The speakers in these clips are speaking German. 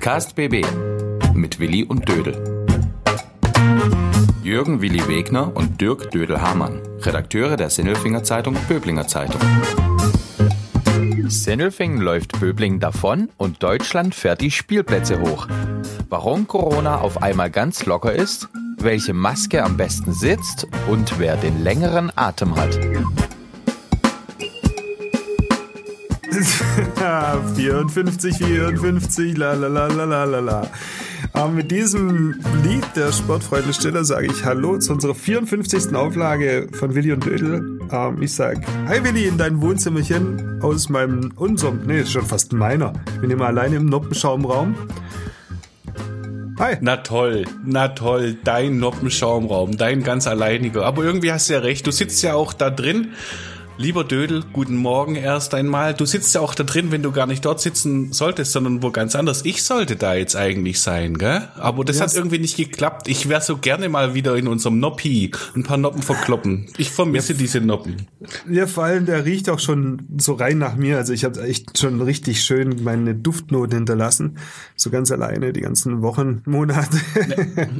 Podcast BB mit Willi und Dödel. Jürgen Willi Wegner und Dirk Dödel-Hamann, Redakteure der Sinnelfinger Zeitung Böblinger Zeitung. Sinnelfingen läuft Böbling davon und Deutschland fährt die Spielplätze hoch. Warum Corona auf einmal ganz locker ist, welche Maske am besten sitzt und wer den längeren Atem hat. 54, 54, la la la la la la la. Aber mit diesem Lied der Sportfreunde Stiller sage ich Hallo zu unserer 54. Auflage von Willi und Dödel. Ähm, ich sage Hi Willi in dein Wohnzimmerchen aus meinem, unserem, nee, ist schon fast meiner. Ich bin immer alleine im Noppenschaumraum. Hi. Na toll, na toll, dein Noppenschaumraum, dein ganz alleiniger. Aber irgendwie hast du ja recht, du sitzt ja auch da drin Lieber Dödel, guten Morgen erst einmal. Du sitzt ja auch da drin, wenn du gar nicht dort sitzen solltest, sondern wo ganz anders. Ich sollte da jetzt eigentlich sein, gell? Aber das yes. hat irgendwie nicht geklappt. Ich wäre so gerne mal wieder in unserem Noppi ein paar Noppen verkloppen. Ich vermisse ja, diese Noppen. Ja, vor allem, der riecht auch schon so rein nach mir. Also ich habe echt schon richtig schön meine Duftnoten hinterlassen. So ganz alleine die ganzen Wochen, Monate.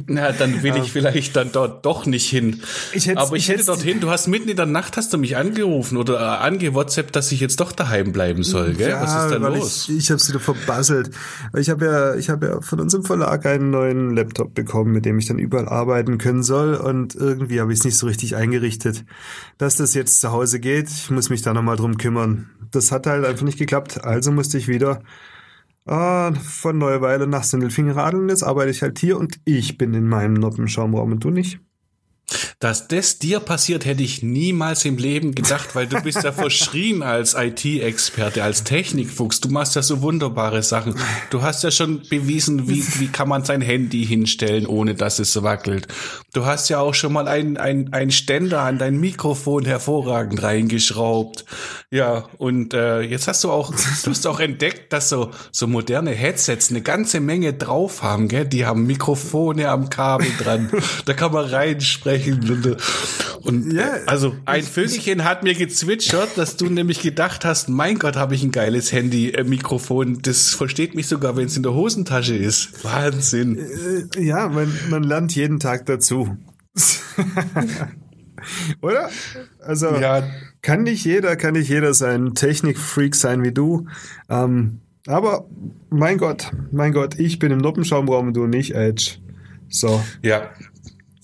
Na, dann will ich vielleicht dann dort doch nicht hin. Ich Aber ich, ich hätte dorthin, du hast mitten in der Nacht hast du mich angerufen angerufen oder äh, angewhatsappt, dass ich jetzt doch daheim bleiben soll, gell? Ja, Was ist da los? Ich, ich habe wieder verbasselt. Ich habe ja, ich habe ja von unserem Verlag einen neuen Laptop bekommen, mit dem ich dann überall arbeiten können soll und irgendwie habe ich es nicht so richtig eingerichtet, dass das jetzt zu Hause geht. Ich muss mich da nochmal drum kümmern. Das hat halt einfach nicht geklappt. Also musste ich wieder äh, von Neuweile nach Sindelfingen radeln. Jetzt arbeite ich halt hier und ich bin in meinem Noppenschaumraum und du nicht. Dass das dir passiert, hätte ich niemals im Leben gedacht, weil du bist ja verschrien als IT-Experte, als Technikfuchs. Du machst ja so wunderbare Sachen. Du hast ja schon bewiesen, wie, wie kann man sein Handy hinstellen, ohne dass es wackelt. Du hast ja auch schon mal ein, ein, ein Ständer an dein Mikrofon hervorragend reingeschraubt. Ja, und äh, jetzt hast du auch, du hast auch entdeckt, dass so, so moderne Headsets eine ganze Menge drauf haben, gell? Die haben Mikrofone am Kabel dran. Da kann man reinsprechen Märchenblinde. Und ja, also ein Vögelchen hat mir gezwitschert, dass du nämlich gedacht hast, mein Gott, habe ich ein geiles Handy-Mikrofon. Äh, das versteht mich sogar, wenn es in der Hosentasche ist. Wahnsinn. Äh, ja, man, man lernt jeden Tag dazu. Oder? Also ja. kann nicht jeder, kann nicht jeder sein Technikfreak sein wie du. Ähm, aber mein Gott, mein Gott, ich bin im Noppenschaumraum und du nicht, Edge. So. Ja,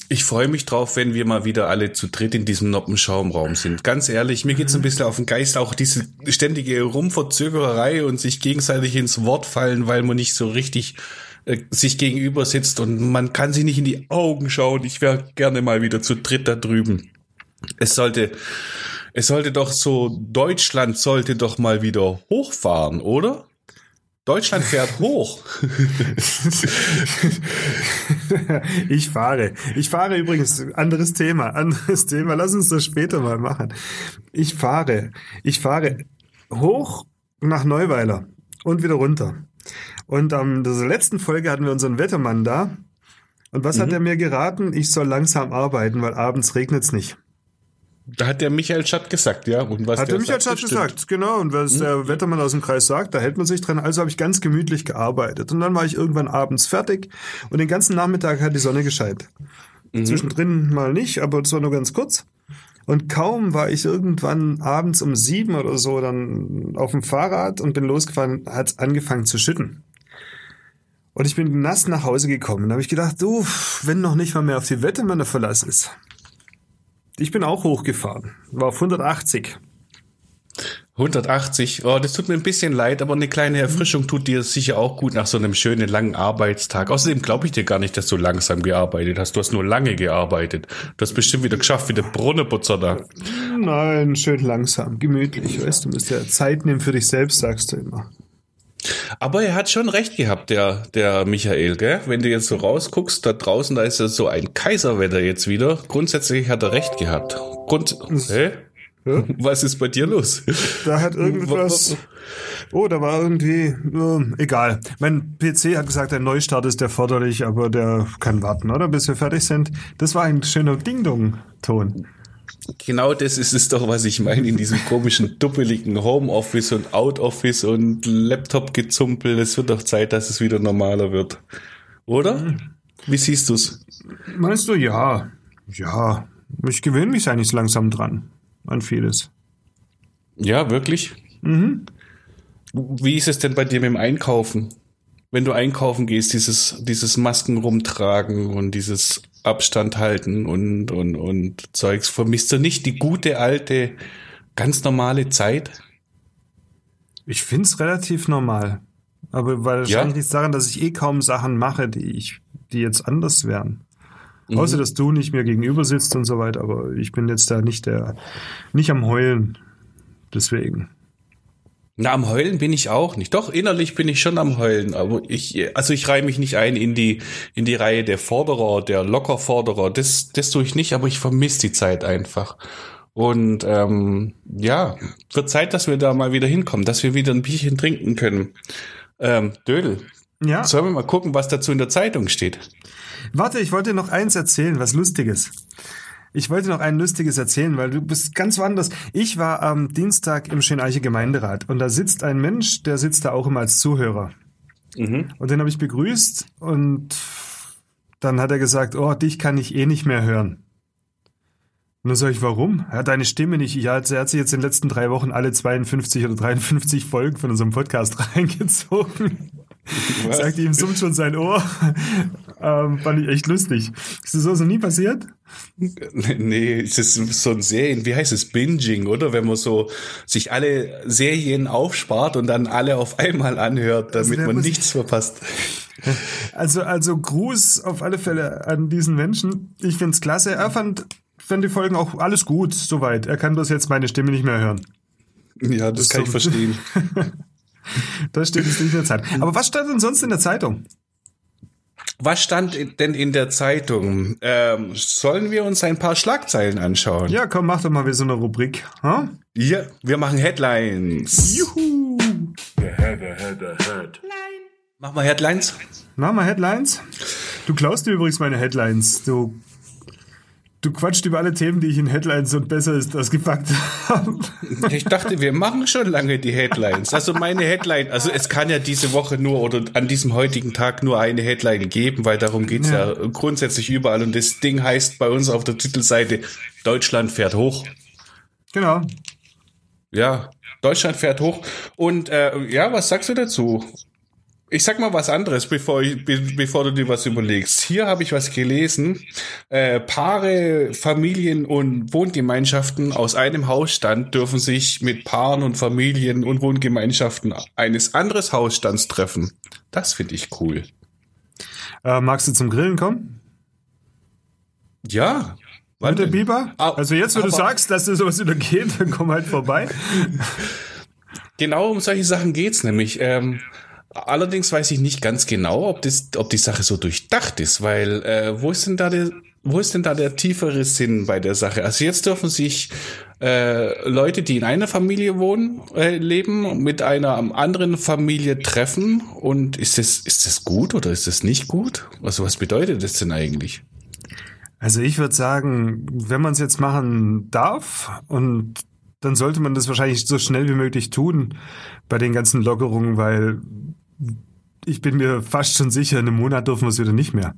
ich freue mich drauf, wenn wir mal wieder alle zu dritt in diesem Noppenschaumraum sind. Ganz ehrlich, mir geht's ein bisschen auf den Geist, auch diese ständige Rumverzögererei und sich gegenseitig ins Wort fallen, weil man nicht so richtig äh, sich gegenüber sitzt und man kann sich nicht in die Augen schauen. Ich wäre gerne mal wieder zu dritt da drüben. Es sollte, es sollte doch so, Deutschland sollte doch mal wieder hochfahren, oder? Deutschland fährt hoch. ich fahre. Ich fahre übrigens, anderes Thema, anderes Thema. Lass uns das später mal machen. Ich fahre. Ich fahre hoch nach Neuweiler und wieder runter. Und am ähm, letzten Folge hatten wir unseren Wettermann da. Und was mhm. hat er mir geraten? Ich soll langsam arbeiten, weil abends regnet es nicht. Da hat der Michael Schatt gesagt, ja. Und was hat der, Michael Schatt gesagt, genau. Und was hm? der Wettermann aus dem Kreis sagt, da hält man sich dran. Also habe ich ganz gemütlich gearbeitet. Und dann war ich irgendwann abends fertig und den ganzen Nachmittag hat die Sonne gescheit. Mhm. Zwischendrin mal nicht, aber es war nur ganz kurz. Und kaum war ich irgendwann abends um sieben oder so dann auf dem Fahrrad und bin losgefahren, hat es angefangen zu schütten. Und ich bin nass nach Hause gekommen. Da habe ich gedacht, du, wenn noch nicht mal mehr auf die Wettermänner Verlass ist, ich bin auch hochgefahren. War auf 180. 180. Oh, das tut mir ein bisschen leid, aber eine kleine Erfrischung tut dir sicher auch gut nach so einem schönen langen Arbeitstag. Außerdem glaube ich dir gar nicht, dass du langsam gearbeitet hast. Du hast nur lange gearbeitet. Du hast bestimmt wieder geschafft, wie der Brunnenputzer da. Nein, schön langsam, gemütlich. Weißt du, musst ja Zeit nehmen für dich selbst, sagst du immer. Aber er hat schon recht gehabt, der, der Michael, gell? Wenn du jetzt so rausguckst, da draußen, da ist ja so ein Kaiserwetter jetzt wieder. Grundsätzlich hat er recht gehabt. Grund, hä? Ja? Was ist bei dir los? Da hat irgendwas. Oh, da war irgendwie. Äh, egal. Mein PC hat gesagt, ein Neustart ist erforderlich, aber der kann warten, oder? Bis wir fertig sind. Das war ein schöner Ding-Dong-Ton. Genau das ist es doch, was ich meine in diesem komischen, duppeligen Homeoffice und Outoffice und Laptop-Gezumpel. Es wird doch Zeit, dass es wieder normaler wird. Oder? Wie siehst du's? Meinst du, ja. Ja. Ich gewöhne mich eigentlich langsam dran. An vieles. Ja, wirklich? Mhm. Wie ist es denn bei dir mit dem Einkaufen? Wenn du einkaufen gehst, dieses, dieses Masken rumtragen und dieses Abstand halten und, und, und Zeugs, vermisst du nicht die gute alte, ganz normale Zeit? Ich find's relativ normal. Aber wahrscheinlich ja? liegt es daran, dass ich eh kaum Sachen mache, die ich, die jetzt anders wären. Mhm. Außer, dass du nicht mir gegenüber sitzt und so weiter, aber ich bin jetzt da nicht der, nicht am Heulen. Deswegen. Na, am Heulen bin ich auch nicht. Doch, innerlich bin ich schon am Heulen, aber ich, also ich reihe mich nicht ein in die, in die Reihe der Forderer, der Lockerforderer. Das, das tue ich nicht, aber ich vermisse die Zeit einfach. Und ähm, ja, wird Zeit, dass wir da mal wieder hinkommen, dass wir wieder ein Bierchen trinken können. Ähm, Dödel. Ja. Sollen wir mal gucken, was dazu in der Zeitung steht? Warte, ich wollte noch eins erzählen, was Lustiges. Ich wollte noch ein lustiges erzählen, weil du bist ganz woanders. Ich war am Dienstag im Schöneiche Gemeinderat und da sitzt ein Mensch, der sitzt da auch immer als Zuhörer. Mhm. Und den habe ich begrüßt und dann hat er gesagt, oh, dich kann ich eh nicht mehr hören. Und dann sage ich, warum? Er hat deine Stimme nicht. Ja, er hat sich jetzt in den letzten drei Wochen alle 52 oder 53 Folgen von unserem Podcast reingezogen. Was? Sagt ihm summt schon sein Ohr. ähm, fand ich echt lustig. Ist das so, so nie passiert? Nee, es ist so ein Serien, wie heißt es, Binging, oder? Wenn man so sich alle Serien aufspart und dann alle auf einmal anhört, damit also man nichts verpasst. Also, also Gruß auf alle Fälle an diesen Menschen. Ich find's klasse. Er fand, fand die Folgen auch alles gut, soweit. Er kann bloß jetzt meine Stimme nicht mehr hören. Ja, das, das kann so. ich verstehen. das steht jetzt nicht in der Zeit. Aber was stand denn sonst in der Zeitung? Was stand denn in der Zeitung? Ähm, sollen wir uns ein paar Schlagzeilen anschauen? Ja, komm, mach doch mal wieder so eine Rubrik. Huh? Ja, wir machen Headlines. Juhu. The head, the head, the head. Mach mal Headlines. Mach mal Headlines. Du klaust dir übrigens meine Headlines. Du Du quatscht über alle Themen, die ich in Headlines und besser ist das gepackt habe. Ich dachte, wir machen schon lange die Headlines. Also meine Headline, also es kann ja diese Woche nur oder an diesem heutigen Tag nur eine Headline geben, weil darum geht's ja. ja grundsätzlich überall. Und das Ding heißt bei uns auf der Titelseite, Deutschland fährt hoch. Genau. Ja, Deutschland fährt hoch. Und äh, ja, was sagst du dazu? Ich sag mal was anderes, bevor, ich, bevor du dir was überlegst. Hier habe ich was gelesen. Äh, Paare, Familien und Wohngemeinschaften aus einem Hausstand dürfen sich mit Paaren und Familien und Wohngemeinschaften eines anderes Hausstands treffen. Das finde ich cool. Äh, magst du zum Grillen kommen? Ja. Mit der Biber? Also jetzt, wo du sagst, dass dir sowas wieder geht, dann komm halt vorbei. genau um solche Sachen geht's nämlich. Ähm, Allerdings weiß ich nicht ganz genau, ob, das, ob die Sache so durchdacht ist, weil äh, wo ist denn da der, wo ist denn da der tiefere Sinn bei der Sache? Also jetzt dürfen sich äh, Leute, die in einer Familie wohnen, äh, leben, mit einer anderen Familie treffen. Und ist das, ist das gut oder ist das nicht gut? Also was bedeutet das denn eigentlich? Also ich würde sagen, wenn man es jetzt machen darf und dann sollte man das wahrscheinlich so schnell wie möglich tun bei den ganzen Lockerungen, weil ich bin mir fast schon sicher, in einem Monat dürfen wir es wieder nicht mehr.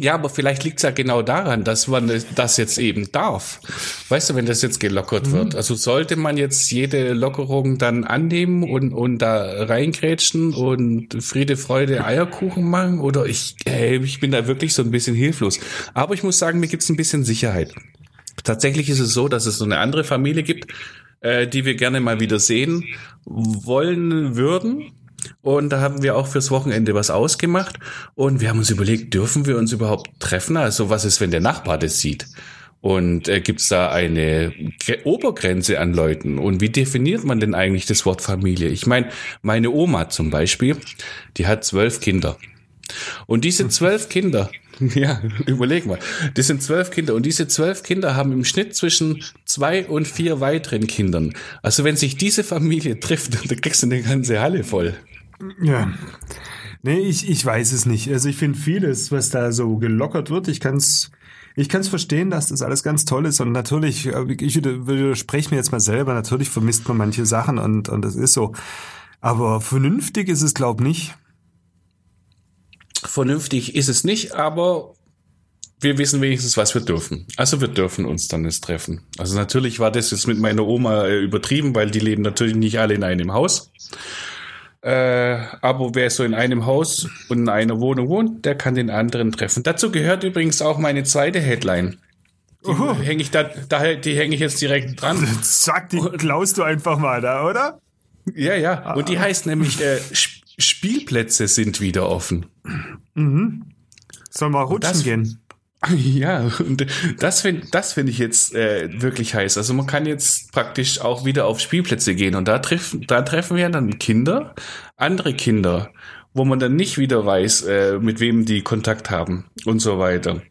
Ja, aber vielleicht liegt es ja genau daran, dass man das jetzt eben darf. Weißt du, wenn das jetzt gelockert mhm. wird. Also sollte man jetzt jede Lockerung dann annehmen und, und da reingrätschen und Friede, Freude, Eierkuchen machen? Oder ich, hey, ich bin da wirklich so ein bisschen hilflos. Aber ich muss sagen, mir gibt es ein bisschen Sicherheit. Tatsächlich ist es so, dass es so eine andere Familie gibt, äh, die wir gerne mal wieder sehen wollen würden und da haben wir auch fürs Wochenende was ausgemacht. Und wir haben uns überlegt, dürfen wir uns überhaupt treffen? Also was ist, wenn der Nachbar das sieht? Und äh, gibt es da eine Obergrenze an Leuten? Und wie definiert man denn eigentlich das Wort Familie? Ich meine, meine Oma zum Beispiel, die hat zwölf Kinder. Und diese zwölf Kinder, ja, überleg mal, das sind zwölf Kinder und diese zwölf Kinder haben im Schnitt zwischen zwei und vier weiteren Kindern. Also wenn sich diese Familie trifft, dann kriegst du eine ganze Halle voll. Ja. Nee, ich, ich weiß es nicht. Also ich finde vieles, was da so gelockert wird, ich kann es ich kann es verstehen, dass das alles ganz toll ist und natürlich, äh, ich widerspreche mir jetzt mal selber, natürlich vermisst man manche Sachen und, und das ist so. Aber vernünftig ist es, glaub nicht. Vernünftig ist es nicht, aber wir wissen wenigstens, was wir dürfen. Also wir dürfen uns dann jetzt treffen. Also natürlich war das jetzt mit meiner Oma äh, übertrieben, weil die leben natürlich nicht alle in einem Haus. Äh, aber wer so in einem Haus und in einer Wohnung wohnt, der kann den anderen treffen. Dazu gehört übrigens auch meine zweite Headline. Die hänge ich da, da, die hänge ich jetzt direkt dran. Zack, die klaust du einfach mal da, oder? Ja, ja. Und die heißt nämlich, äh, Spielplätze sind wieder offen. Mhm. Soll mal rutschen das, gehen. Ja, und das finde das finde ich jetzt äh, wirklich heiß. Also man kann jetzt praktisch auch wieder auf Spielplätze gehen und da treffen, da treffen wir dann Kinder, andere Kinder, wo man dann nicht wieder weiß, äh, mit wem die Kontakt haben und so weiter.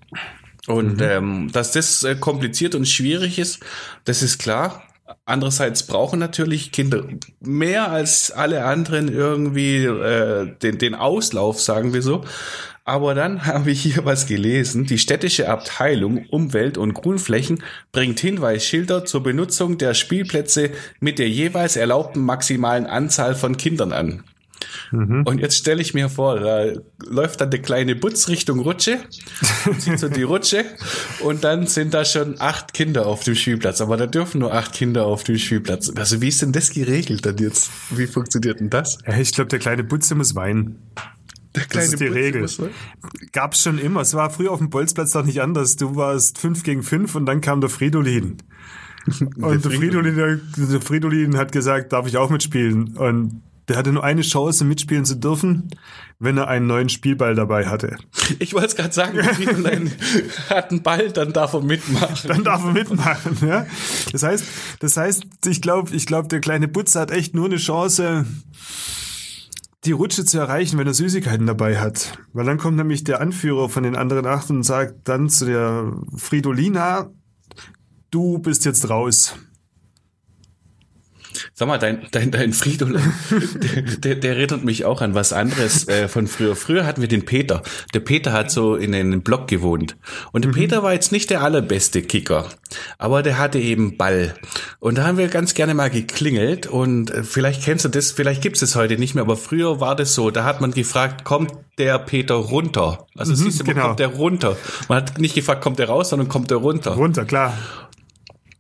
Und mhm. ähm, dass das äh, kompliziert und schwierig ist, das ist klar. Andererseits brauchen natürlich Kinder mehr als alle anderen irgendwie äh, den, den Auslauf, sagen wir so. Aber dann habe ich hier was gelesen. Die städtische Abteilung Umwelt und Grünflächen bringt Hinweisschilder zur Benutzung der Spielplätze mit der jeweils erlaubten maximalen Anzahl von Kindern an. Mhm. Und jetzt stelle ich mir vor, da läuft dann der kleine Butz Richtung Rutsche, zieht so die Rutsche und dann sind da schon acht Kinder auf dem Spielplatz. Aber da dürfen nur acht Kinder auf dem Spielplatz. Also wie ist denn das geregelt dann jetzt? Wie funktioniert denn das? Ich glaube, der kleine Butze muss weinen. Der kleine das ist die Butze Regel. Muss Gab's schon immer. Es war früher auf dem Bolzplatz doch nicht anders. Du warst fünf gegen fünf und dann kam der Fridolin. Und der Fridolin, der Fridolin hat gesagt, darf ich auch mitspielen? Und der hatte nur eine Chance, mitspielen zu dürfen, wenn er einen neuen Spielball dabei hatte. Ich wollte es gerade sagen, Friedlein hat einen Ball, dann darf er mitmachen. Dann darf er mitmachen, ja. Das heißt, das heißt, ich glaube, ich glaube, der kleine Butzer hat echt nur eine Chance, die Rutsche zu erreichen, wenn er Süßigkeiten dabei hat. Weil dann kommt nämlich der Anführer von den anderen acht und sagt dann zu der Fridolina, du bist jetzt raus. Sag mal, dein, dein, dein Fridolin, der, der, erinnert mich auch an was anderes äh, von früher. Früher hatten wir den Peter. Der Peter hat so in einem Block gewohnt. Und der mhm. Peter war jetzt nicht der allerbeste Kicker, aber der hatte eben Ball. Und da haben wir ganz gerne mal geklingelt und äh, vielleicht kennst du das, vielleicht gibt es heute nicht mehr, aber früher war das so, da hat man gefragt, kommt der Peter runter? Also mhm, siehst du, genau. kommt der runter? Man hat nicht gefragt, kommt der raus, sondern kommt der runter. Runter, klar.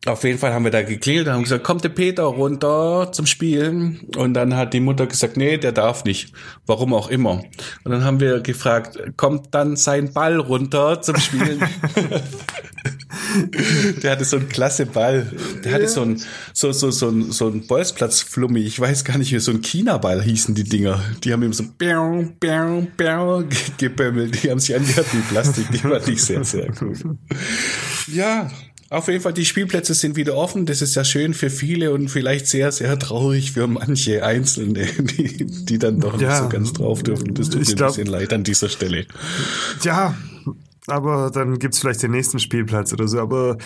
Auf jeden Fall haben wir da geklingelt und haben gesagt, kommt der Peter runter zum Spielen. Und dann hat die Mutter gesagt, nee, der darf nicht. Warum auch immer. Und dann haben wir gefragt, kommt dann sein Ball runter zum Spielen? der hatte so einen klasse Ball. Der hatte so einen, so, so, so, ein, so ein Bolzplatz-Flummi. Ich weiß gar nicht, wie so ein China-Ball hießen die Dinger. Die haben ihm so bäu, bäu, bäu gebämmelt. Die haben sich angehört wie Plastik. Die fand ich sehr, sehr cool. Ja, auf jeden Fall, die Spielplätze sind wieder offen. Das ist ja schön für viele und vielleicht sehr, sehr traurig für manche Einzelne, die, die dann doch ja, nicht so ganz drauf dürfen. Das tut mir glaub, ein bisschen leid an dieser Stelle. Ja, aber dann gibt's vielleicht den nächsten Spielplatz oder so. Aber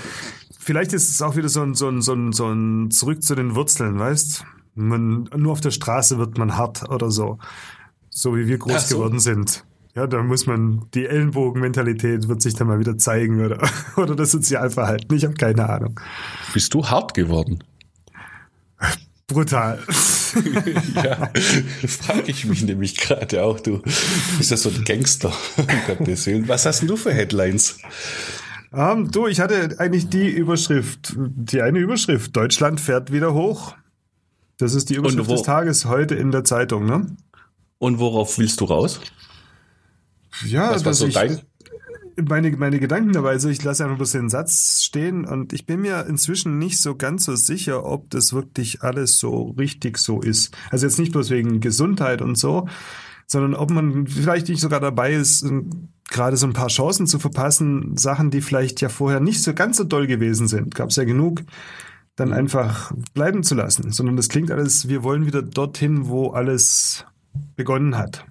vielleicht ist es auch wieder so ein, so ein, so ein, so ein Zurück zu den Wurzeln, weißt? Man, nur auf der Straße wird man hart oder so. So wie wir groß so. geworden sind. Ja, da muss man, die Ellenbogenmentalität wird sich dann mal wieder zeigen oder, oder das Sozialverhalten. Ich habe keine Ahnung. Bist du hart geworden? Brutal. ja, frage ich mich nämlich gerade auch. Du bist ja so ein Gangster. Was hast denn du für Headlines? Um, ähm, du, ich hatte eigentlich die Überschrift, die eine Überschrift. Deutschland fährt wieder hoch. Das ist die Überschrift des Tages heute in der Zeitung, ne? Und worauf willst du raus? Ja, Was dass so ich dein? meine, meine Gedanken dabei, also ich lasse einfach bloß den Satz stehen und ich bin mir inzwischen nicht so ganz so sicher, ob das wirklich alles so richtig so ist. Also jetzt nicht bloß wegen Gesundheit und so, sondern ob man vielleicht nicht sogar dabei ist, gerade so ein paar Chancen zu verpassen, Sachen, die vielleicht ja vorher nicht so ganz so doll gewesen sind. Gab es ja genug, dann einfach bleiben zu lassen. Sondern das klingt alles, wir wollen wieder dorthin, wo alles begonnen hat.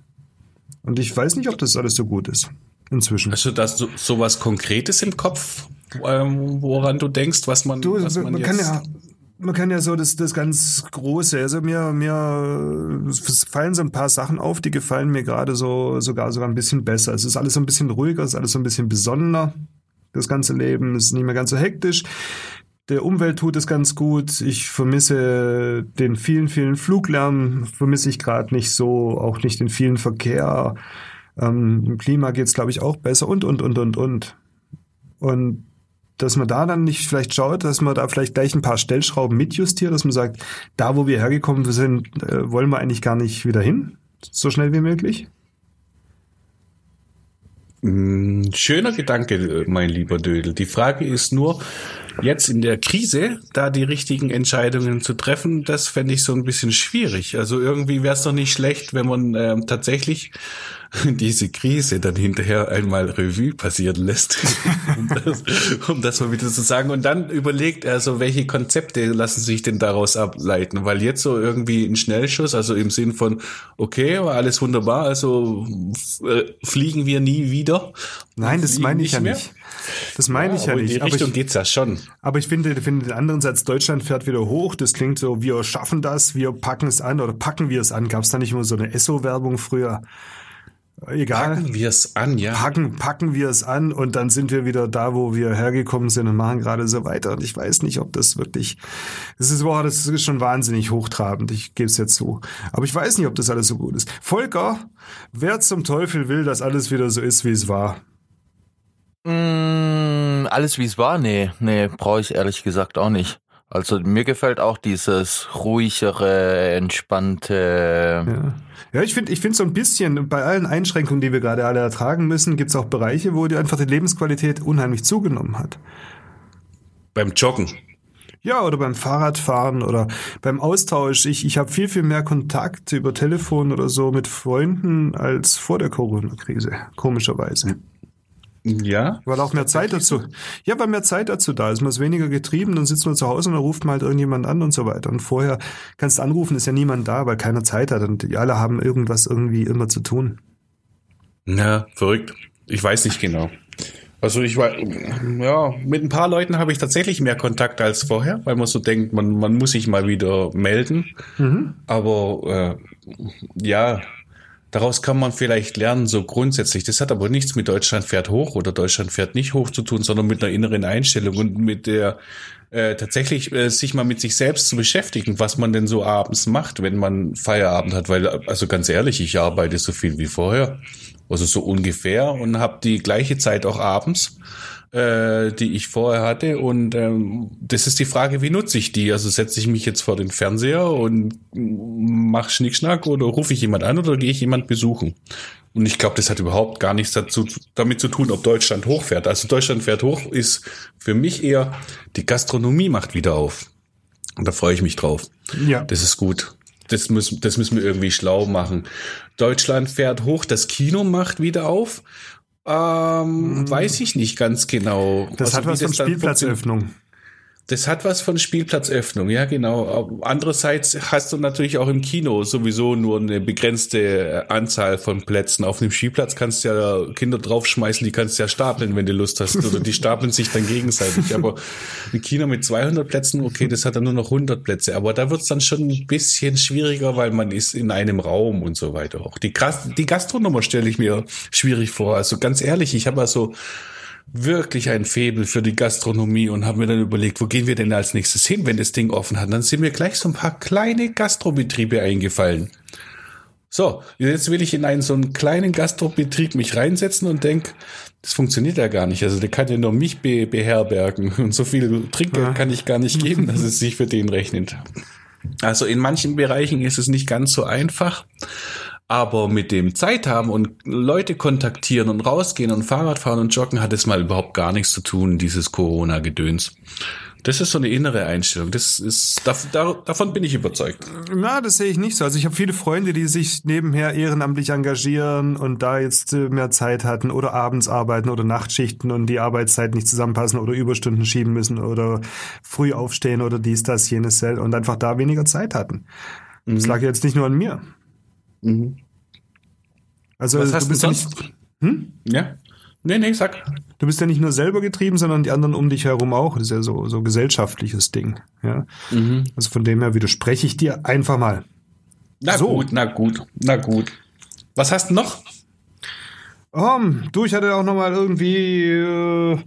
Und ich weiß nicht, ob das alles so gut ist. Inzwischen. Hast du das so, so was Konkretes im Kopf, ähm, woran du denkst, was man, du, was man, man jetzt kann ja man kann ja so das, das ganz Große, also mir, mir fallen so ein paar Sachen auf, die gefallen mir gerade so sogar sogar ein bisschen besser. Es ist alles so ein bisschen ruhiger, es ist alles so ein bisschen besonnener. das ganze Leben. Es ist nicht mehr ganz so hektisch. Der Umwelt tut es ganz gut. Ich vermisse den vielen, vielen Fluglärm, vermisse ich gerade nicht so, auch nicht den vielen Verkehr. Ähm, Im Klima geht's, glaube ich, auch besser und, und, und, und, und. Und dass man da dann nicht vielleicht schaut, dass man da vielleicht gleich ein paar Stellschrauben mitjustiert, dass man sagt, da wo wir hergekommen sind, äh, wollen wir eigentlich gar nicht wieder hin, so schnell wie möglich. Mm, schöner Gedanke, mein lieber Dödel. Die Frage ist nur, jetzt in der Krise, da die richtigen Entscheidungen zu treffen, das fände ich so ein bisschen schwierig. Also irgendwie wäre es doch nicht schlecht, wenn man ähm, tatsächlich diese Krise dann hinterher einmal Revue passieren lässt, um, das, um das mal wieder zu sagen. Und dann überlegt er so, welche Konzepte lassen sich denn daraus ableiten? Weil jetzt so irgendwie ein Schnellschuss, also im Sinn von, okay, war alles wunderbar, also äh, fliegen wir nie wieder. Nein, das meine ich ja mehr. nicht. Das meine ja, ich ja nicht. In die Richtung ich, geht's ja schon. Aber ich finde, finde den anderen Satz, Deutschland fährt wieder hoch. Das klingt so, wir schaffen das, wir packen es an oder packen wir es an. Gab es da nicht immer so eine Esso-Werbung früher? Egal. Packen wir es an, ja. Packen, packen wir es an und dann sind wir wieder da, wo wir hergekommen sind und machen gerade so weiter. Und ich weiß nicht, ob das wirklich, das ist, boah, das ist schon wahnsinnig hochtrabend. Ich gebe es jetzt zu. Aber ich weiß nicht, ob das alles so gut ist. Volker, wer zum Teufel will, dass alles wieder so ist, wie es war? Mm, alles wie es war? Nee, nee, brauche ich ehrlich gesagt auch nicht. Also mir gefällt auch dieses ruhigere, entspannte. Ja, ja ich finde ich finde so ein bisschen, bei allen Einschränkungen, die wir gerade alle ertragen müssen, gibt es auch Bereiche, wo die einfach die Lebensqualität unheimlich zugenommen hat. Beim Joggen. Ja, oder beim Fahrradfahren oder beim Austausch. Ich, ich habe viel, viel mehr Kontakt über Telefon oder so mit Freunden als vor der Corona-Krise, komischerweise. Ja. Weil auch mehr Zeit dazu. Ja, weil mehr Zeit dazu da ist. Man ist weniger getrieben, dann sitzt man zu Hause und dann ruft man halt irgendjemand an und so weiter. Und vorher kannst du anrufen, ist ja niemand da, weil keiner Zeit hat. Und die alle haben irgendwas irgendwie immer zu tun. Na, verrückt. Ich weiß nicht genau. Also ich war, ja, mit ein paar Leuten habe ich tatsächlich mehr Kontakt als vorher, weil man so denkt, man, man muss sich mal wieder melden. Mhm. Aber äh, ja, Daraus kann man vielleicht lernen, so grundsätzlich. Das hat aber nichts mit Deutschland fährt hoch oder Deutschland fährt nicht hoch zu tun, sondern mit einer inneren Einstellung und mit der äh, tatsächlich äh, sich mal mit sich selbst zu beschäftigen, was man denn so abends macht, wenn man Feierabend hat. Weil, also ganz ehrlich, ich arbeite so viel wie vorher, also so ungefähr und habe die gleiche Zeit auch abends äh, die ich vorher hatte. Und ähm, das ist die Frage, wie nutze ich die? Also setze ich mich jetzt vor den Fernseher und mache Schnickschnack oder rufe ich jemand an oder gehe ich jemand besuchen? Und ich glaube, das hat überhaupt gar nichts dazu, damit zu tun, ob Deutschland hochfährt. Also Deutschland fährt hoch ist für mich eher, die Gastronomie macht wieder auf. Und da freue ich mich drauf. Ja. Das ist gut. Das müssen, das müssen wir irgendwie schlau machen. Deutschland fährt hoch, das Kino macht wieder auf. Ähm, hm. Weiß ich nicht ganz genau. Das also, hat was von Spielplatzöffnung. Das hat was von Spielplatzöffnung, ja genau. Andererseits hast du natürlich auch im Kino sowieso nur eine begrenzte Anzahl von Plätzen. Auf einem Spielplatz kannst du ja Kinder draufschmeißen, die kannst du ja stapeln, wenn du Lust hast. Oder die stapeln sich dann gegenseitig. Aber ein Kino mit 200 Plätzen, okay, das hat dann nur noch 100 Plätze. Aber da wird's dann schon ein bisschen schwieriger, weil man ist in einem Raum und so weiter. Auch die, die Gastronummer stelle ich mir schwierig vor. Also ganz ehrlich, ich habe also wirklich ein Faible für die Gastronomie und habe mir dann überlegt, wo gehen wir denn als nächstes hin, wenn das Ding offen hat. Dann sind mir gleich so ein paar kleine Gastrobetriebe eingefallen. So, jetzt will ich in einen so einen kleinen Gastrobetrieb mich reinsetzen und denk, das funktioniert ja gar nicht. Also der kann ja nur mich be beherbergen und so viel Trinkgeld kann ich gar nicht geben, dass es sich für den rechnet. Also in manchen Bereichen ist es nicht ganz so einfach. Aber mit dem Zeit haben und Leute kontaktieren und rausgehen und Fahrrad fahren und joggen hat es mal überhaupt gar nichts zu tun, dieses Corona-Gedöns. Das ist so eine innere Einstellung. Das ist, davon bin ich überzeugt. Na, das sehe ich nicht so. Also ich habe viele Freunde, die sich nebenher ehrenamtlich engagieren und da jetzt mehr Zeit hatten oder abends arbeiten oder Nachtschichten und die Arbeitszeit nicht zusammenpassen oder Überstunden schieben müssen oder früh aufstehen oder dies, das, jenes und einfach da weniger Zeit hatten. Das mhm. lag jetzt nicht nur an mir. Mhm. Also Was du bist ja nicht. Hm? Ja. Nee, nee, sag. Du bist ja nicht nur selber getrieben, sondern die anderen um dich herum auch. Das ist ja so, so gesellschaftliches Ding. Ja. Mhm. Also von dem her widerspreche ich dir einfach mal. Na so. gut, na gut, na gut. Was hast du noch? Um, du, ich hatte auch noch mal irgendwie äh,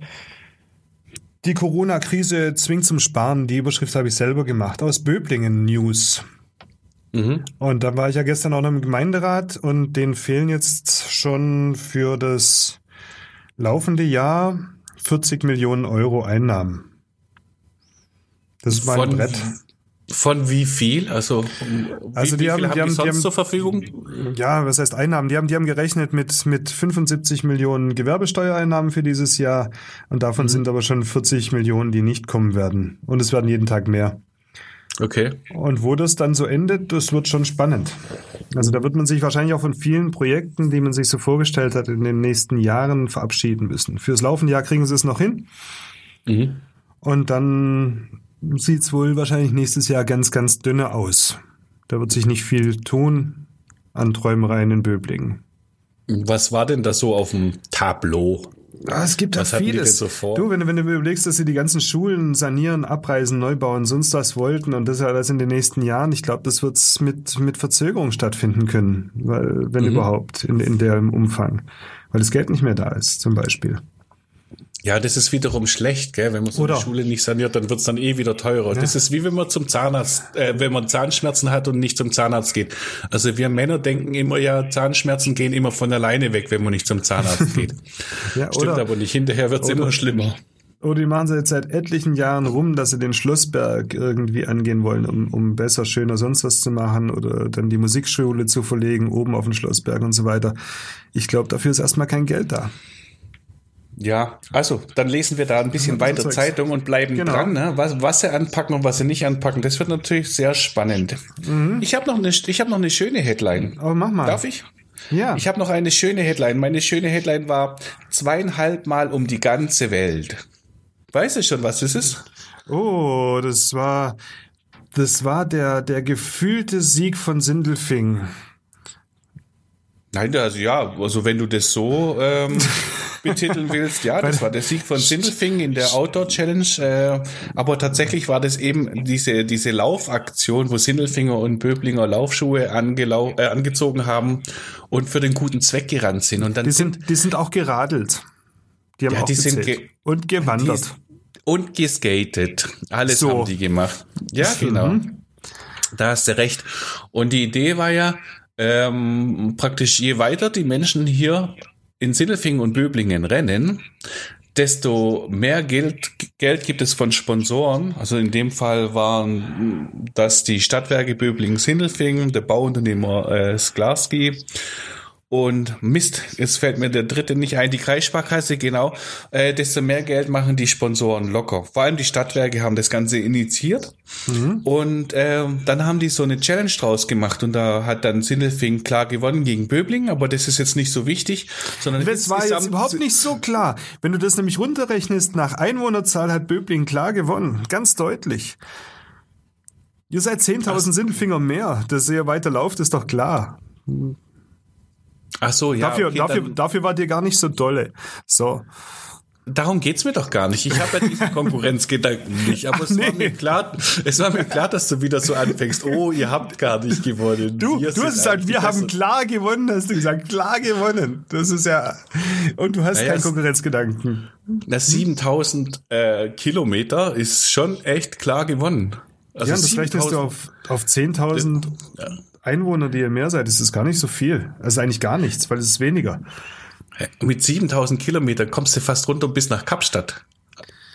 Die Corona-Krise zwingt zum Sparen. Die Überschrift habe ich selber gemacht aus Böblingen News. Mhm. Und da war ich ja gestern auch noch im Gemeinderat und denen fehlen jetzt schon für das laufende Jahr 40 Millionen Euro Einnahmen. Das ist mein von, Brett. Von wie viel? Also, also die, haben, haben, die, haben, sonst die haben, zur Verfügung? Ja, was heißt Einnahmen? Die haben, die haben gerechnet mit, mit 75 Millionen Gewerbesteuereinnahmen für dieses Jahr und davon mhm. sind aber schon 40 Millionen, die nicht kommen werden. Und es werden jeden Tag mehr. Okay. Und wo das dann so endet, das wird schon spannend. Also da wird man sich wahrscheinlich auch von vielen Projekten, die man sich so vorgestellt hat, in den nächsten Jahren verabschieden müssen. Fürs laufende Jahr kriegen sie es noch hin. Mhm. Und dann sieht es wohl wahrscheinlich nächstes Jahr ganz, ganz dünne aus. Da wird sich nicht viel tun an Träumereien in Böblingen. Was war denn da so auf dem Tableau? Ah, es gibt da vieles. So du, wenn, wenn du überlegst, dass sie die ganzen Schulen sanieren, abreisen, neu bauen, sonst was wollten und das alles in den nächsten Jahren, ich glaube, das wird mit, mit Verzögerung stattfinden können, weil, wenn mhm. überhaupt, in, in dem Umfang. Weil das Geld nicht mehr da ist, zum Beispiel. Ja, das ist wiederum schlecht, gell? Wenn man so Oder? eine Schule nicht saniert, dann wird's dann eh wieder teurer. Ja. Das ist wie wenn man zum Zahnarzt, äh, wenn man Zahnschmerzen hat und nicht zum Zahnarzt geht. Also wir Männer denken immer ja, Zahnschmerzen gehen immer von alleine weg, wenn man nicht zum Zahnarzt geht. ja, Stimmt oder, aber nicht. Hinterher wird's immer schlimmer. Oder die machen sie jetzt seit etlichen Jahren rum, dass sie den Schlossberg irgendwie angehen wollen, um, um besser, schöner, sonst was zu machen oder dann die Musikschule zu verlegen, oben auf den Schlossberg und so weiter. Ich glaube, dafür ist erstmal kein Geld da. Ja, also dann lesen wir da ein bisschen weiter Zeitung und bleiben genau. dran, ne? was, was sie anpacken und was sie nicht anpacken. Das wird natürlich sehr spannend. Mhm. Ich habe noch eine, ich habe noch eine schöne Headline. Oh, mach mal. Darf ich? Ja. Ich habe noch eine schöne Headline. Meine schöne Headline war zweieinhalb Mal um die ganze Welt. Weißt du schon, was das ist? Oh, das war, das war der, der gefühlte Sieg von Sindelfing. Nein, also ja, also wenn du das so ähm, betiteln willst, ja, das war der Sieg von Sindelfing in der Outdoor Challenge. Äh, aber tatsächlich war das eben diese diese Laufaktion, wo Sindelfinger und Böblinger Laufschuhe angelau äh, angezogen haben und für den guten Zweck gerannt sind. Und dann die sind, sind die sind auch geradelt. Die haben ja, auch die sind ge und gewandert und geskatet. Alles so. haben die gemacht. Ja, genau. Mhm. Da hast du recht. Und die Idee war ja, ähm, praktisch je weiter die Menschen hier in Sindelfingen und Böblingen rennen, desto mehr Geld, Geld gibt es von Sponsoren. Also in dem Fall waren das die Stadtwerke Böblingen-Sindelfingen, der Bauunternehmer äh, Sklarski und Mist, jetzt fällt mir der dritte nicht ein, die Kreissparkasse, genau, äh, desto mehr Geld machen die Sponsoren locker. Vor allem die Stadtwerke haben das Ganze initiiert mhm. und äh, dann haben die so eine Challenge draus gemacht und da hat dann Sindelfing klar gewonnen gegen Böbling, aber das ist jetzt nicht so wichtig, sondern das war jetzt überhaupt nicht so klar. Wenn du das nämlich runterrechnest, nach Einwohnerzahl hat Böbling klar gewonnen, ganz deutlich. Ihr seid 10.000 Sindelfinger mehr, dass ihr weiter lauft, ist doch klar. Ach so, ja. Dafür, okay, dafür, dafür war dir gar nicht so dolle. So. Darum geht's mir doch gar nicht. Ich habe ja diese Konkurrenzgedanken nicht. Aber es, nee. war mir klar, es war mir klar, dass du wieder so anfängst. Oh, ihr habt gar nicht gewonnen. Du, wir du hast gesagt, wir haben klar gewonnen, hast du gesagt, klar gewonnen. Das ist ja, und du hast naja, keinen Konkurrenzgedanken. Na, 7000 äh, Kilometer ist schon echt klar gewonnen. Also ja, das rechnest du auf, auf 10.000 ja. Einwohner, die ihr mehr seid, ist es gar nicht so viel. Also eigentlich gar nichts, weil es ist weniger. Mit 7000 Kilometern kommst du fast runter bis nach Kapstadt.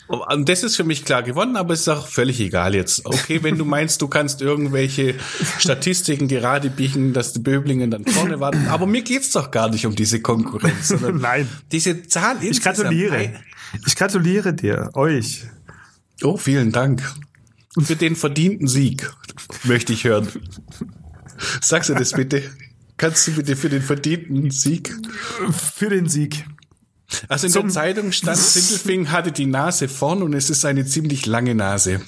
Und das ist für mich klar gewonnen, aber es ist auch völlig egal jetzt. Okay, wenn du meinst, du kannst irgendwelche Statistiken gerade biegen, dass die Böblingen dann vorne waren. Aber mir geht's doch gar nicht um diese Konkurrenz. Nein. Diese Zahl Ich gratuliere. Ich gratuliere dir, euch. Oh, vielen Dank. Für den verdienten Sieg möchte ich hören. Sagst du das bitte? Kannst du bitte für den verdienten Sieg? Für den Sieg. Also in Zum der Zeitung stand, Sindelfing hatte die Nase vorn und es ist eine ziemlich lange Nase.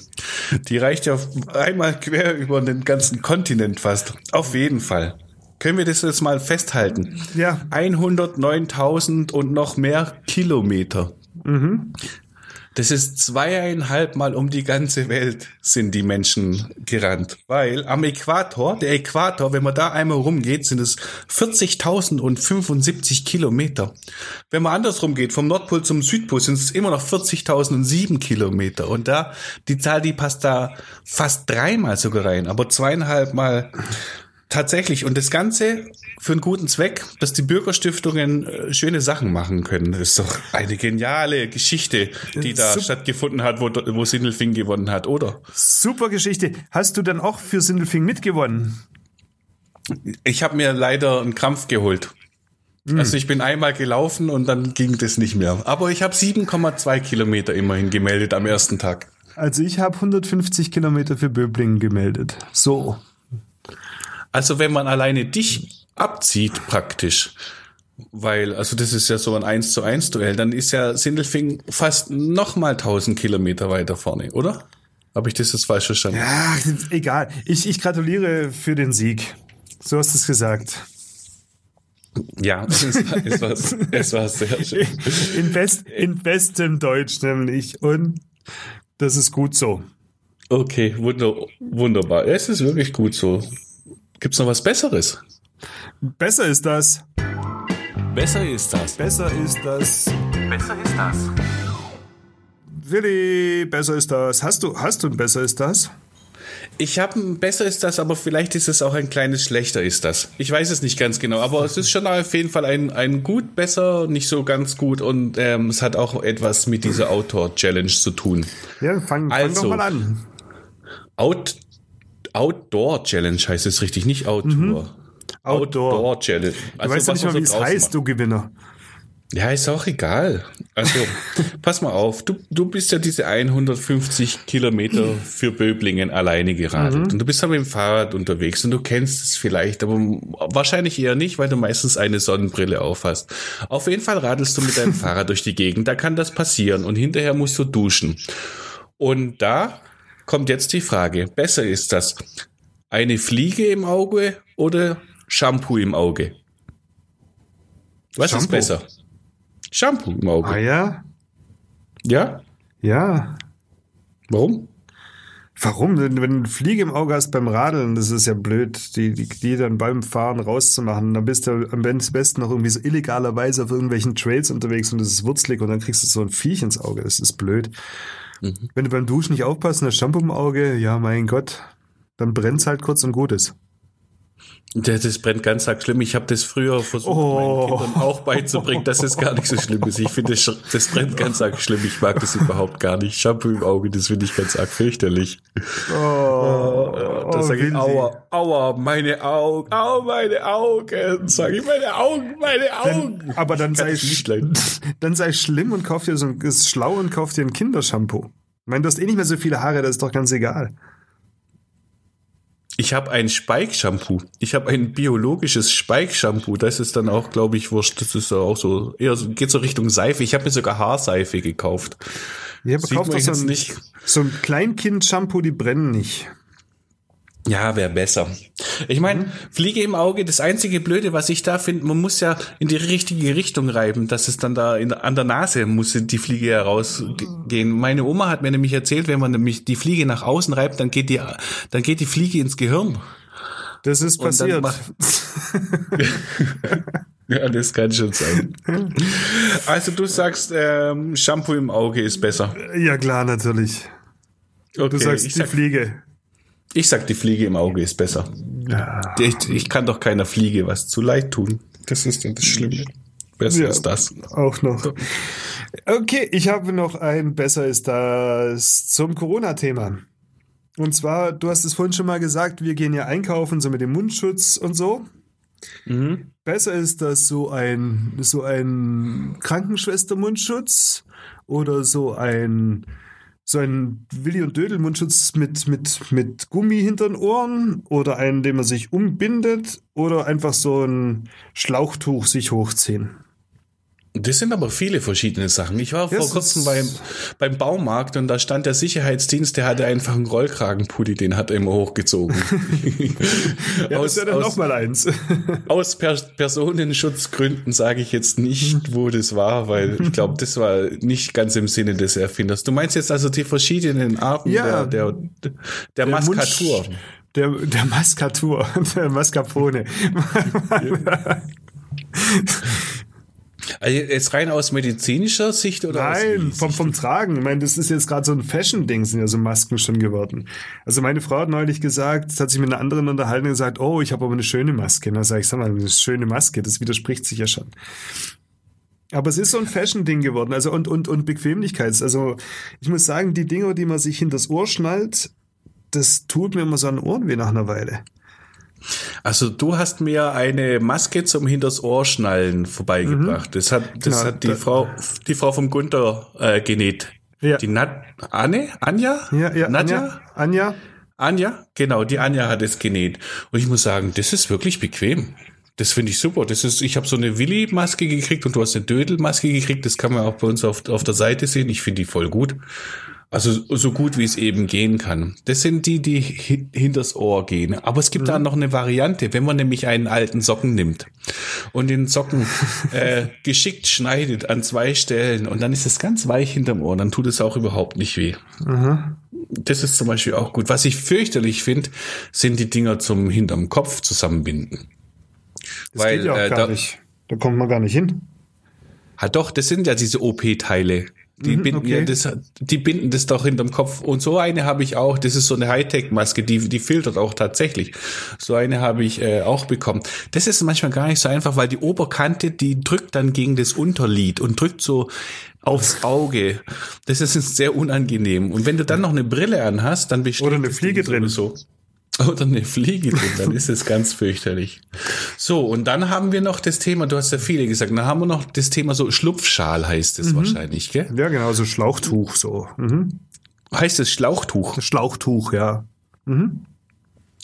Die reicht ja einmal quer über den ganzen Kontinent fast. Auf jeden Fall. Können wir das jetzt mal festhalten? Ja. 109.000 und noch mehr Kilometer. Mhm. Das ist zweieinhalb Mal um die ganze Welt sind die Menschen gerannt. Weil am Äquator, der Äquator, wenn man da einmal rumgeht, sind es 40.075 Kilometer. Wenn man andersrum geht, vom Nordpol zum Südpol, sind es immer noch 40.007 Kilometer. Und da, die Zahl, die passt da fast dreimal sogar rein, aber zweieinhalb Mal Tatsächlich. Und das Ganze für einen guten Zweck, dass die Bürgerstiftungen äh, schöne Sachen machen können. Das ist doch eine geniale Geschichte, die da Sup stattgefunden hat, wo, wo Sindelfing gewonnen hat, oder? Super Geschichte. Hast du dann auch für Sindelfing mitgewonnen? Ich habe mir leider einen Krampf geholt. Hm. Also ich bin einmal gelaufen und dann ging das nicht mehr. Aber ich habe 7,2 Kilometer immerhin gemeldet am ersten Tag. Also ich habe 150 Kilometer für Böblingen gemeldet. So. Also wenn man alleine dich abzieht praktisch, weil, also das ist ja so ein 1 zu 1 Duell, dann ist ja Sindelfing fast nochmal 1000 Kilometer weiter vorne, oder? Habe ich das jetzt falsch verstanden? Ja, egal. Ich, ich gratuliere für den Sieg. So hast du es gesagt. Ja, es, es, war, es war sehr schön. In, best, in bestem Deutsch nämlich. Und das ist gut so. Okay, wunder, wunderbar. Es ist wirklich gut so. Gibt's noch was Besseres? Besser ist das. Besser ist das. Besser ist das. Besser ist das. Willi, besser ist das. Hast du, hast du ein Besser ist das? Ich habe ein Besser ist das, aber vielleicht ist es auch ein kleines Schlechter ist das. Ich weiß es nicht ganz genau, aber es ist schon auf jeden Fall ein, ein gut, besser, nicht so ganz gut und ähm, es hat auch etwas mit dieser Outdoor-Challenge zu tun. Ja, fang, fang also, doch mal an. Out, Outdoor Challenge heißt es richtig, nicht Outdoor. Mhm. Outdoor. Outdoor Challenge. Also, du weißt ja nicht mal, wie es heißt, du Gewinner. Ja, ist auch egal. Also, pass mal auf, du, du bist ja diese 150 Kilometer für Böblingen alleine geradelt. Mhm. Und du bist aber mit dem Fahrrad unterwegs und du kennst es vielleicht, aber wahrscheinlich eher nicht, weil du meistens eine Sonnenbrille aufhast. Auf jeden Fall radelst du mit deinem Fahrrad durch die Gegend, da kann das passieren und hinterher musst du duschen. Und da kommt jetzt die Frage, besser ist das eine Fliege im Auge oder Shampoo im Auge? Was Shampoo. ist besser? Shampoo im Auge. Ah ja? Ja? Ja. Warum? Warum? Wenn, wenn du eine Fliege im Auge hast beim Radeln, das ist ja blöd, die, die, die dann beim Fahren rauszumachen. Dann bist du am besten noch irgendwie so illegalerweise auf irgendwelchen Trails unterwegs und das ist wurzlig und dann kriegst du so ein Viech ins Auge. Das ist blöd. Mhm. Wenn du beim Duschen nicht aufpasst und Shampoo im Auge, ja, mein Gott, dann brennt's halt kurz und gut ist. Das, das brennt ganz arg schlimm. Ich habe das früher versucht, oh. meinen Kindern auch beizubringen, dass es gar nicht so schlimm ist. Ich finde, das, das brennt ganz arg schlimm. Ich mag das überhaupt gar nicht. Shampoo im Auge, das finde ich ganz arg fürchterlich. Oh, oh, da sage ich, aua, aua, meine Augen, aua, meine Augen. Sage ich, meine Augen, meine Augen. Dann, aber dann sei, dann sei schlimm und kauf dir so ein, ist schlau und kauf dir ein Kindershampoo. Ich meine, du hast eh nicht mehr so viele Haare, das ist doch ganz egal. Ich habe ein Spike-Shampoo. Ich habe ein biologisches Spike-Shampoo. Das ist dann auch, glaube ich, wurscht. Das ist auch so, eher so, geht so Richtung Seife. Ich habe mir sogar Haarseife gekauft. Ja, bekauft doch so ein, nicht. so ein Kleinkind-Shampoo, die brennen nicht. Ja, wäre besser. Ich meine, mhm. Fliege im Auge, das einzige Blöde, was ich da finde, man muss ja in die richtige Richtung reiben, dass es dann da in, an der Nase muss die Fliege herausgehen. Meine Oma hat mir nämlich erzählt, wenn man nämlich die Fliege nach außen reibt, dann geht die, dann geht die Fliege ins Gehirn. Das ist passiert. ja, das kann schon sein. Also du sagst, ähm, Shampoo im Auge ist besser. Ja klar, natürlich. Okay, du sagst die sag, Fliege. Ich sag, die Fliege im Auge ist besser. Ja. Ich, ich, kann doch keiner Fliege was zu leid tun. Das ist das Schlimme. Besser ja, ist das. Auch noch. Okay, ich habe noch ein Besser ist das zum Corona-Thema. Und zwar, du hast es vorhin schon mal gesagt, wir gehen ja einkaufen, so mit dem Mundschutz und so. Mhm. Besser ist das so ein, so ein Krankenschwester-Mundschutz oder so ein so ein Willi und Dödel Mundschutz mit, mit, mit Gummi hinter den Ohren oder einen, den man sich umbindet oder einfach so ein Schlauchtuch sich hochziehen. Das sind aber viele verschiedene Sachen. Ich war vor kurzem beim, beim Baumarkt und da stand der Sicherheitsdienst, der hatte einfach einen Rollkragenpulli, den hat er immer hochgezogen. ja, aus, das ist ja dann nochmal eins. aus per Personenschutzgründen sage ich jetzt nicht, wo das war, weil ich glaube, das war nicht ganz im Sinne des Erfinders. Du meinst jetzt also die verschiedenen Arten ja, der, der, der, der Maskatur. Mund, der, der Maskatur, der Mascarpone. Also jetzt rein aus medizinischer Sicht oder? Nein, vom, vom Tragen. Ich meine, das ist jetzt gerade so ein Fashion-Ding, sind ja so Masken schon geworden. Also meine Frau hat neulich gesagt, hat sich mit einer anderen unterhalten und gesagt, oh, ich habe aber eine schöne Maske. Und da sage ich, sag mal, eine schöne Maske, das widerspricht sich ja schon. Aber es ist so ein Fashion-Ding geworden, also und, und, und Bequemlichkeits. Also ich muss sagen, die Dinger, die man sich hinters Ohr schnallt, das tut mir immer so an Ohren weh nach einer Weile. Also du hast mir eine Maske zum hinters Ohr schnallen vorbeigebracht. Mhm. Das hat, das genau, hat die Frau, die Frau vom Gunter äh, genäht. Ja. Die Nat Anne? Anja? Ja, ja. Nadja? Anja? Anja? Anja? Genau, die Anja hat es genäht. Und ich muss sagen, das ist wirklich bequem. Das finde ich super. Das ist, ich habe so eine Willi-Maske gekriegt und du hast eine Dödel-Maske gekriegt. Das kann man auch bei uns auf, auf der Seite sehen. Ich finde die voll gut. Also so gut wie es eben gehen kann. Das sind die, die hinters Ohr gehen. Aber es gibt mhm. da noch eine Variante, wenn man nämlich einen alten Socken nimmt und den Socken äh, geschickt schneidet an zwei Stellen und dann ist es ganz weich hinterm Ohr, dann tut es auch überhaupt nicht weh. Mhm. Das ist zum Beispiel auch gut. Was ich fürchterlich finde, sind die Dinger zum hinterm Kopf zusammenbinden. Das Weil, geht ja auch äh, gar da, nicht. Da kommt man gar nicht hin. Ha doch, das sind ja diese OP-Teile. Die, mhm, binden okay. ja das, die binden das doch hinterm Kopf. Und so eine habe ich auch. Das ist so eine Hightech-Maske, die, die filtert auch tatsächlich. So eine habe ich äh, auch bekommen. Das ist manchmal gar nicht so einfach, weil die Oberkante, die drückt dann gegen das Unterlid und drückt so aufs Auge. Das ist sehr unangenehm. Und wenn du dann noch eine Brille anhast, dann besteht Oder eine Fliege drin. So. Oder eine Fliege drin, dann ist es ganz fürchterlich. So, und dann haben wir noch das Thema, du hast ja viele gesagt, dann haben wir noch das Thema so Schlupfschal heißt es mhm. wahrscheinlich, gell? Ja, genau, so Schlauchtuch so. Mhm. Heißt es Schlauchtuch? Schlauchtuch, ja. Mhm.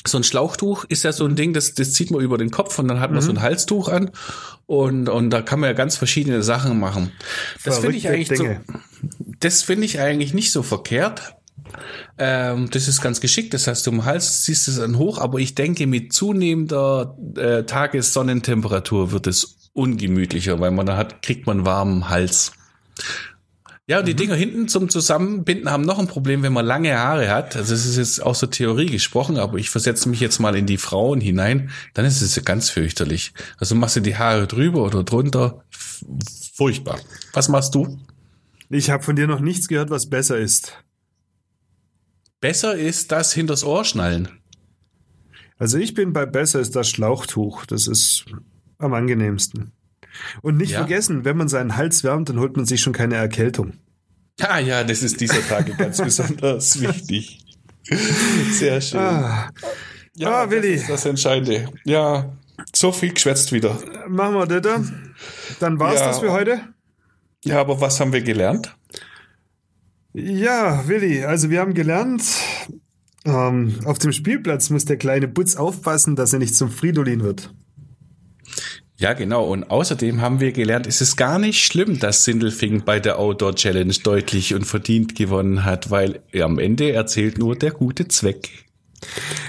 So ein Schlauchtuch ist ja so ein Ding, das, das zieht man über den Kopf und dann hat man mhm. so ein Halstuch an und, und da kann man ja ganz verschiedene Sachen machen. Das finde ich eigentlich so, das finde ich eigentlich nicht so verkehrt, ähm, das ist ganz geschickt. Das heißt, du im Hals ziehst es dann hoch, aber ich denke, mit zunehmender äh, Tagessonnentemperatur wird es ungemütlicher, weil man da hat, kriegt man warmen Hals. Ja, und die mhm. Dinger hinten zum Zusammenbinden haben noch ein Problem, wenn man lange Haare hat. Also es ist jetzt aus der Theorie gesprochen, aber ich versetze mich jetzt mal in die Frauen hinein, dann ist es ganz fürchterlich. Also machst du die Haare drüber oder drunter. Furchtbar. Was machst du? Ich habe von dir noch nichts gehört, was besser ist. Besser ist das hinters Ohr schnallen. Also ich bin bei besser ist das Schlauchtuch. Das ist am angenehmsten. Und nicht ja. vergessen, wenn man seinen Hals wärmt, dann holt man sich schon keine Erkältung. Ah ja, das ist dieser Tage ganz besonders wichtig. Sehr schön. Ah, ja, ah, Willi. Das ist das Entscheidende. Ja, so viel geschwätzt wieder. Machen wir das. Dann war's ja. das für heute. Ja, aber was haben wir gelernt? Ja, Willi, also wir haben gelernt, ähm, auf dem Spielplatz muss der kleine Butz aufpassen, dass er nicht zum Fridolin wird. Ja, genau. Und außerdem haben wir gelernt, es ist gar nicht schlimm, dass Sindelfing bei der Outdoor Challenge deutlich und verdient gewonnen hat, weil am Ende erzählt nur der gute Zweck.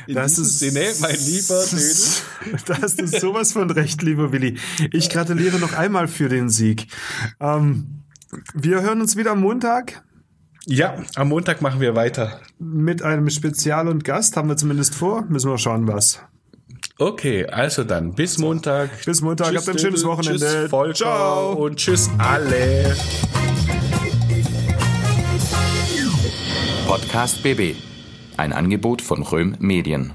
In das ist Sinne, mein lieber Dödel. Da hast du sowas von recht, lieber Willi. Ich gratuliere noch einmal für den Sieg. Ähm, wir hören uns wieder am Montag. Ja, am Montag machen wir weiter. Mit einem Spezial und Gast haben wir zumindest vor. Müssen wir schauen, was. Okay, also dann bis Montag. Bis Montag, tschüss, habt ein schönes Wochenende. Tschüss, Volker Ciao. und tschüss alle. Podcast BB. Ein Angebot von Röhm Medien.